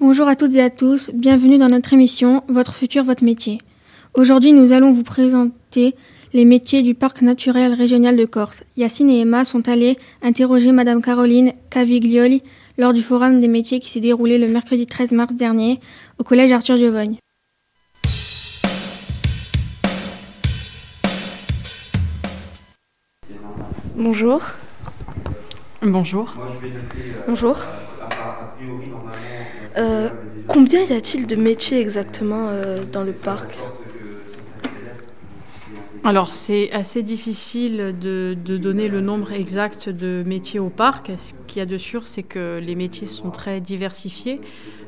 Bonjour à toutes et à tous, bienvenue dans notre émission Votre futur, votre métier. Aujourd'hui, nous allons vous présenter les métiers du parc naturel régional de Corse. Yacine et Emma sont allés interroger Madame Caroline Caviglioli lors du forum des métiers qui s'est déroulé le mercredi 13 mars dernier au collège Arthur Giovogne. Bonjour. Bonjour. Bonjour. Euh, combien y a-t-il de métiers exactement euh, dans le parc? Alors c'est assez difficile de, donner le nombre exact de métiers au parc. Ce qu'il y a de sûr, c'est que les métiers sont très diversifiés.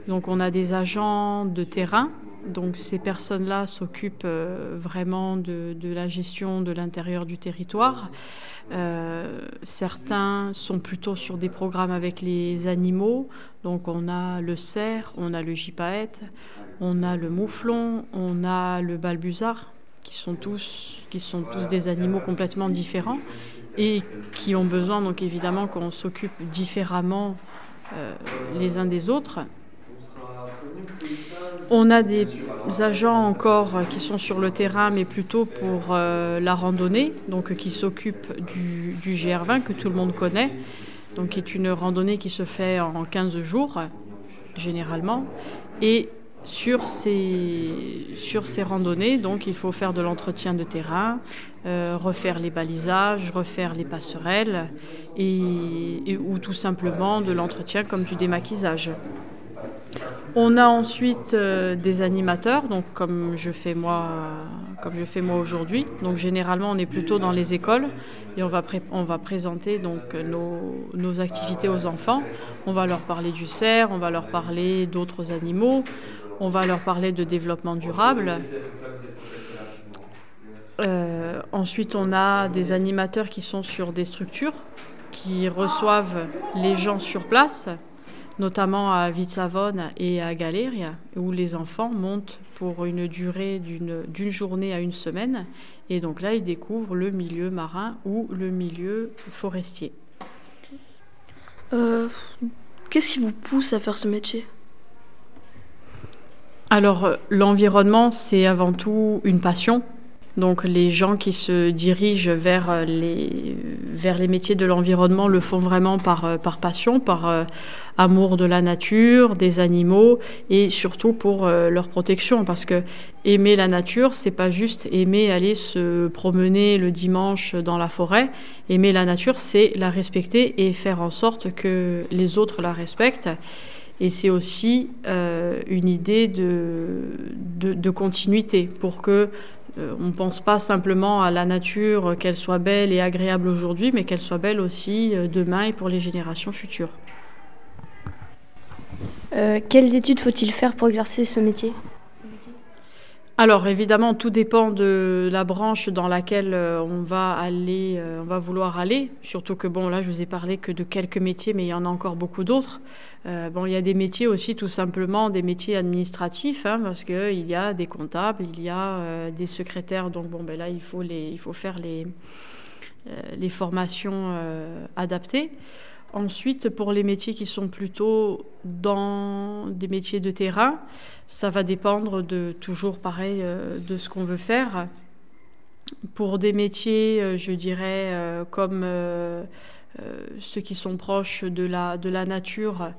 Donc on a des agents de terrain. Donc ces personnes-là s'occupent euh, vraiment de, la gestion de l'intérieur du territoire. Euh, certains sont plutôt sur des programmes avec les animaux. Donc on a le cerf, on a le gypaète, on a le mouflon, on a le balbuzard, qui sont tous, qui sont tous des animaux complètement différents et qui ont besoin donc évidemment qu'on s'occupe différemment euh, les uns des autres. On a des agents encore qui sont sur le terrain, mais plutôt pour euh, la randonnée, donc qui s'occupent du, GR20 que tout le monde connaît, donc qui est une randonnée qui se fait en 15 jours, généralement. Et sur ces, sur ces randonnées, donc il faut faire de l'entretien de terrain, euh, refaire les balisages, refaire les passerelles, et, ou tout simplement de l'entretien comme du démaquisage. On a ensuite euh, des animateurs, donc comme je fais moi, comme je fais moi aujourd'hui. Donc généralement, on est plutôt dans les écoles et on va, présenter donc nos, nos, activités aux enfants. On va leur parler du cerf, on va leur parler d'autres animaux, on va leur parler de développement durable. Euh, ensuite, on a des animateurs qui sont sur des structures, qui reçoivent les gens sur place notamment à Vitsavone et à Galeria, où les enfants montent pour une durée d'une journée à une semaine. Et donc là, ils découvrent le milieu marin ou le milieu forestier. Euh, qu'est-ce qui vous pousse à faire ce métier? Alors, euh, l'environnement, c'est avant tout une passion. Donc les gens qui se dirigent vers euh, les, vers les métiers de l'environnement le font vraiment par, euh, par passion, par euh, amour de la nature, des animaux et surtout pour leur protection. Parce que aimer la nature, c'est pas juste aimer aller se promener le dimanche dans la forêt. Aimer la nature, c'est la respecter et faire en sorte que les autres la respectent. Et c'est aussi une idée de, de, de, continuité pour que on ne pense pas simplement à la nature, qu'elle soit belle et agréable aujourd'hui, mais qu'elle soit belle aussi euh, demain et pour les générations futures. Euh, quelles études faut-il faire pour exercer ce métier? Alors évidemment, tout dépend de la branche dans laquelle on va aller, on va vouloir aller. Surtout que bon, là, je vous ai parlé que de quelques métiers, mais il y en a encore beaucoup d'autres. Euh, bon, il y a des métiers aussi, tout simplement, des métiers administratifs, hein, parce qu'il y a des comptables, il y a euh, des secrétaires. Donc, bon, ben là, il faut, les, il faut faire euh, les formations adaptées. Ensuite, pour les métiers qui sont plutôt dans des métiers de terrain, ça va dépendre de toujours pareil de ce qu'on veut faire. Pour des métiers, je dirais, comme euh, ceux qui sont proches de la, nature,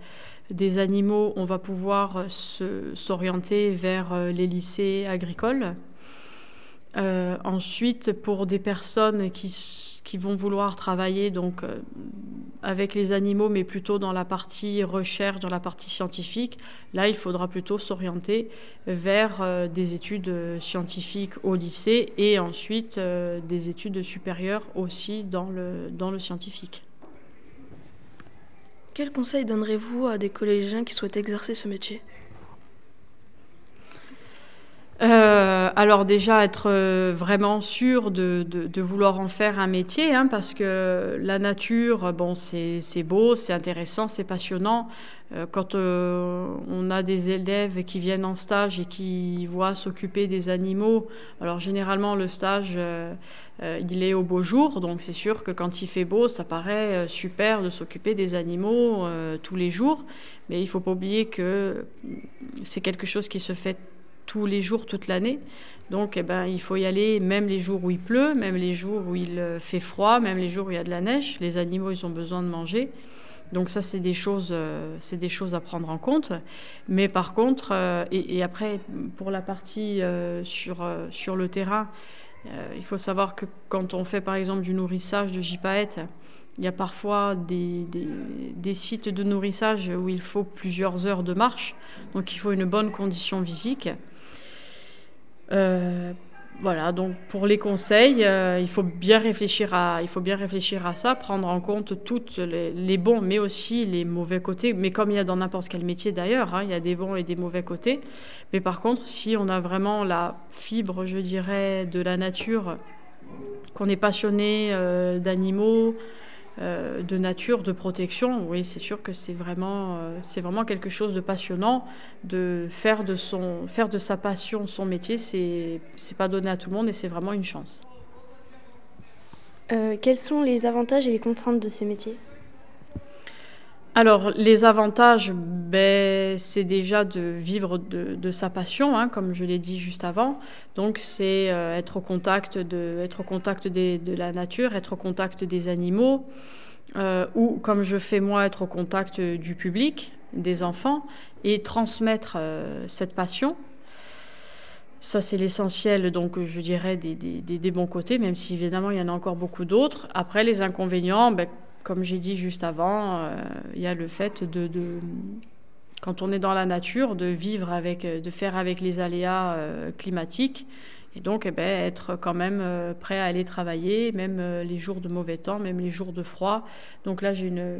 des animaux, on va pouvoir s'orienter vers euh, les lycées agricoles. Euh, ensuite, pour des personnes qui, qui vont vouloir travailler donc avec les animaux, mais plutôt dans la partie recherche, dans la partie scientifique, là, il faudra plutôt s'orienter vers des études scientifiques au lycée et ensuite des études supérieures aussi dans le, dans le scientifique. Quel conseil donnerez-vous à des collégiens qui souhaitent exercer ce métier? Euh, alors déjà être euh, vraiment sûr de, vouloir en faire un métier, hein, parce que la nature, bon, c'est beau, c'est intéressant, c'est passionnant. Euh, quand on a des élèves qui viennent en stage et qui voient s'occuper des animaux, alors généralement le stage, il est au beau jour, donc c'est sûr que quand il fait beau, ça paraît super de s'occuper des animaux tous les jours, mais il faut pas oublier que c'est quelque chose qui se fait tous les jours, toute l'année. Donc, eh ben, il faut y aller même les jours où il pleut, même les jours où il euh, fait froid, même les jours où il y a de la neige. Les animaux, ils ont besoin de manger. Donc ça, c'est des choses, euh, c'est des choses à prendre en compte. Mais par contre, euh, et, après, pour la partie sur, sur le terrain, il faut savoir que quand on fait par exemple du nourrissage de gypaètes, il y a parfois des, des, des, sites de nourrissage où il faut plusieurs heures de marche, donc il faut une bonne condition physique. Euh, voilà, donc pour les conseils, euh, il, faut bien réfléchir à, il faut bien réfléchir à ça, prendre en compte tous les, bons, mais aussi les mauvais côtés. Mais comme il y a dans n'importe quel métier d'ailleurs, hein, il y a des bons et des mauvais côtés. Mais par contre, si on a vraiment la fibre, je dirais, de la nature, qu'on est passionné euh, d'animaux, euh, de nature, de protection, oui, c'est sûr que c'est vraiment, euh, c'est vraiment quelque chose de passionnant. De faire de, son, faire de sa passion son métier, c'est, c'est pas donné à tout le monde et c'est vraiment une chance. Euh, quels sont les avantages et les contraintes de ces métiers? Alors, les avantages, ben, c'est déjà de vivre de, sa passion, hein, comme je l'ai dit juste avant. Donc, c'est euh, être au contact, de, être au contact de la nature, être au contact des animaux, euh, ou, comme je fais moi, être au contact du public, des enfants, et transmettre euh, cette passion. Ça, c'est l'essentiel, donc je dirais, des, bons côtés, même si évidemment il y en a encore beaucoup d'autres. Après, les inconvénients, ben, comme j'ai dit juste avant, euh, il y a le fait de, quand on est dans la nature, de vivre avec, de faire avec les aléas euh, climatiques. Et donc, eh ben, être quand même euh, prêt à aller travailler, même les jours de mauvais temps, même les jours de froid. Donc là,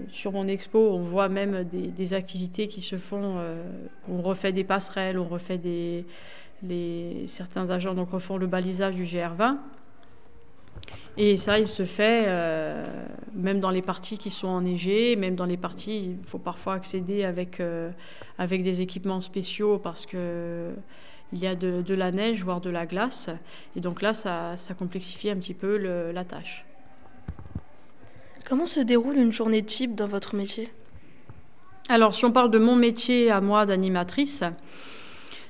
sur mon expo, on voit même des, activités qui se font. on refait des passerelles, on refait des. Certains agents donc refont le balisage du GR20. Et ça, il se fait euh, même dans les parties qui sont enneigées, même dans les parties, il faut parfois accéder avec, euh, avec des équipements spéciaux parce que il y a de, la neige, voire de la glace. Et donc là, ça, ça complexifie un petit peu la tâche. Comment se déroule une journée type dans votre métier? Alors, si on parle de mon métier à moi d'animatrice,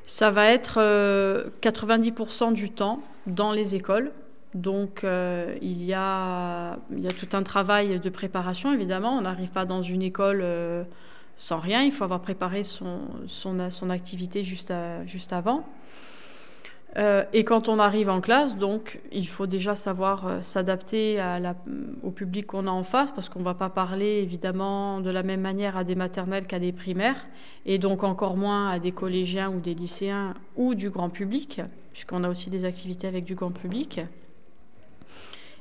ça va être 90% euh, du temps dans les écoles donc euh, il, y a, tout un travail de préparation, évidemment. On n'arrive pas dans une école euh, sans rien. Il faut avoir préparé son, activité juste, juste avant. Euh, et quand on arrive en classe, donc, il faut déjà savoir s'adapter au public qu'on a en face, parce qu'on ne va pas parler évidemment de la même manière à des maternelles qu'à des primaires, et donc encore moins à des collégiens ou des lycéens ou du grand public, puisqu'on a aussi des activités avec du grand public.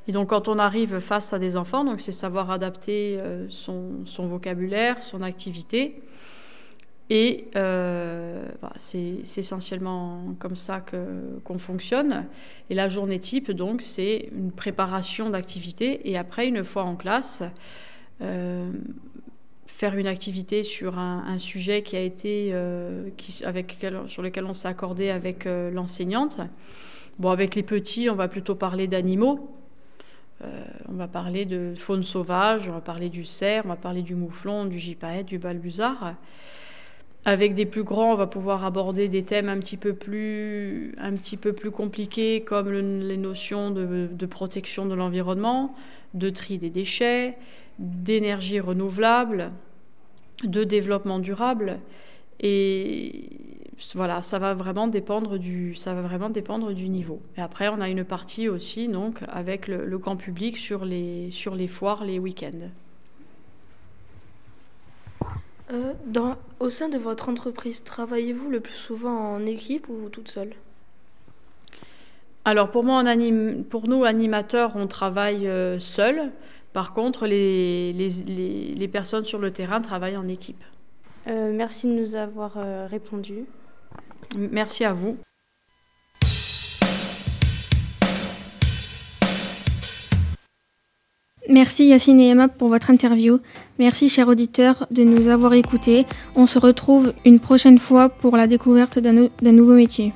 Et donc quand on arrive face à des enfants, donc c'est savoir adapter euh, son, vocabulaire, son activité. Et euh, bah, c'est essentiellement comme ça qu'on fonctionne. Et la journée type, donc, c'est une préparation d'activité. Et après, une fois en classe, euh, faire une activité sur un, sujet qui a été, qui, avec, sur lequel on s'est accordé avec l'enseignante. Bon, avec les petits, on va plutôt parler d'animaux. Euh, on va parler de faune sauvage, on va parler du cerf, on va parler du mouflon, du gypaète, du balbuzard. Avec des plus grands, on va pouvoir aborder des thèmes un petit peu plus, un petit peu plus compliqués, comme les notions de, de protection de l'environnement, de tri des déchets, d'énergie renouvelable, de développement durable. Et voilà, ça va vraiment dépendre du, ça va vraiment dépendre du niveau. Et après, on a une partie aussi donc avec le, grand public sur les, sur les foires les week-ends. Euh, dans, au sein de votre entreprise, travaillez-vous le plus souvent en équipe ou toute seule? Alors pour moi, en anime, pour nous animateurs, on travaille euh, seul. Par contre, les, les, les, les, personnes sur le terrain travaillent en équipe. Euh, merci de nous avoir répondu. Merci à vous. Merci Yacine et Emma pour votre interview. Merci chers auditeurs de nous avoir écoutés. On se retrouve une prochaine fois pour la découverte d'un nouveau métier.